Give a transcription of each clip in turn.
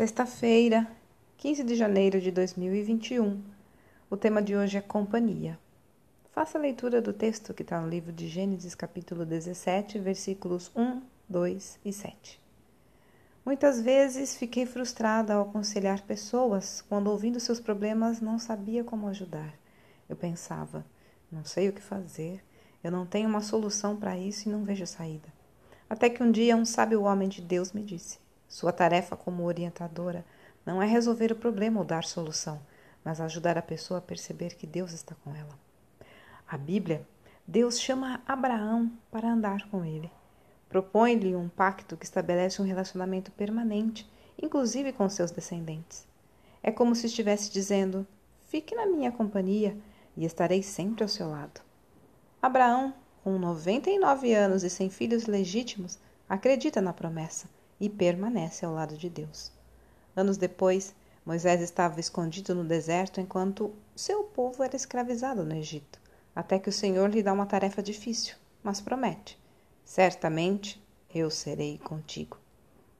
Sexta-feira, 15 de janeiro de 2021. O tema de hoje é companhia. Faça a leitura do texto que está no livro de Gênesis, capítulo 17, versículos 1, 2 e 7. Muitas vezes fiquei frustrada ao aconselhar pessoas quando, ouvindo seus problemas, não sabia como ajudar. Eu pensava, não sei o que fazer, eu não tenho uma solução para isso e não vejo saída. Até que um dia um sábio homem de Deus me disse: sua tarefa como orientadora não é resolver o problema ou dar solução, mas ajudar a pessoa a perceber que Deus está com ela. A Bíblia, Deus chama Abraão para andar com ele. Propõe-lhe um pacto que estabelece um relacionamento permanente, inclusive com seus descendentes. É como se estivesse dizendo: Fique na minha companhia e estarei sempre ao seu lado. Abraão, com 99 anos e sem filhos legítimos, acredita na promessa e permanece ao lado de Deus. Anos depois, Moisés estava escondido no deserto enquanto seu povo era escravizado no Egito, até que o Senhor lhe dá uma tarefa difícil, mas promete: Certamente eu serei contigo.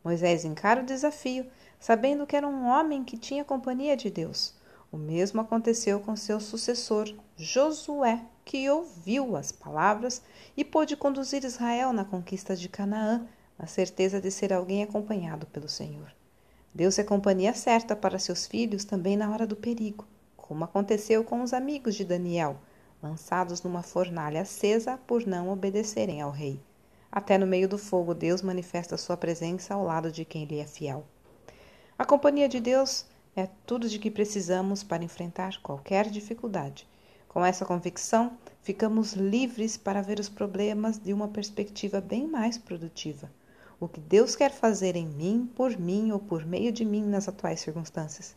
Moisés encara o desafio, sabendo que era um homem que tinha companhia de Deus. O mesmo aconteceu com seu sucessor, Josué, que ouviu as palavras e pôde conduzir Israel na conquista de Canaã, a certeza de ser alguém acompanhado pelo Senhor. Deus é companhia certa para seus filhos também na hora do perigo, como aconteceu com os amigos de Daniel, lançados numa fornalha acesa por não obedecerem ao rei. Até no meio do fogo, Deus manifesta sua presença ao lado de quem lhe é fiel. A companhia de Deus é tudo de que precisamos para enfrentar qualquer dificuldade. Com essa convicção, ficamos livres para ver os problemas de uma perspectiva bem mais produtiva o que Deus quer fazer em mim, por mim ou por meio de mim nas atuais circunstâncias.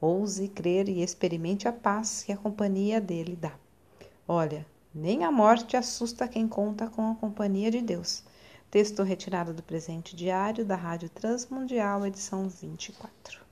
Ouse crer e experimente a paz que a companhia dele dá. Olha, nem a morte assusta quem conta com a companhia de Deus. Texto retirado do presente diário da Rádio Transmundial, edição 24.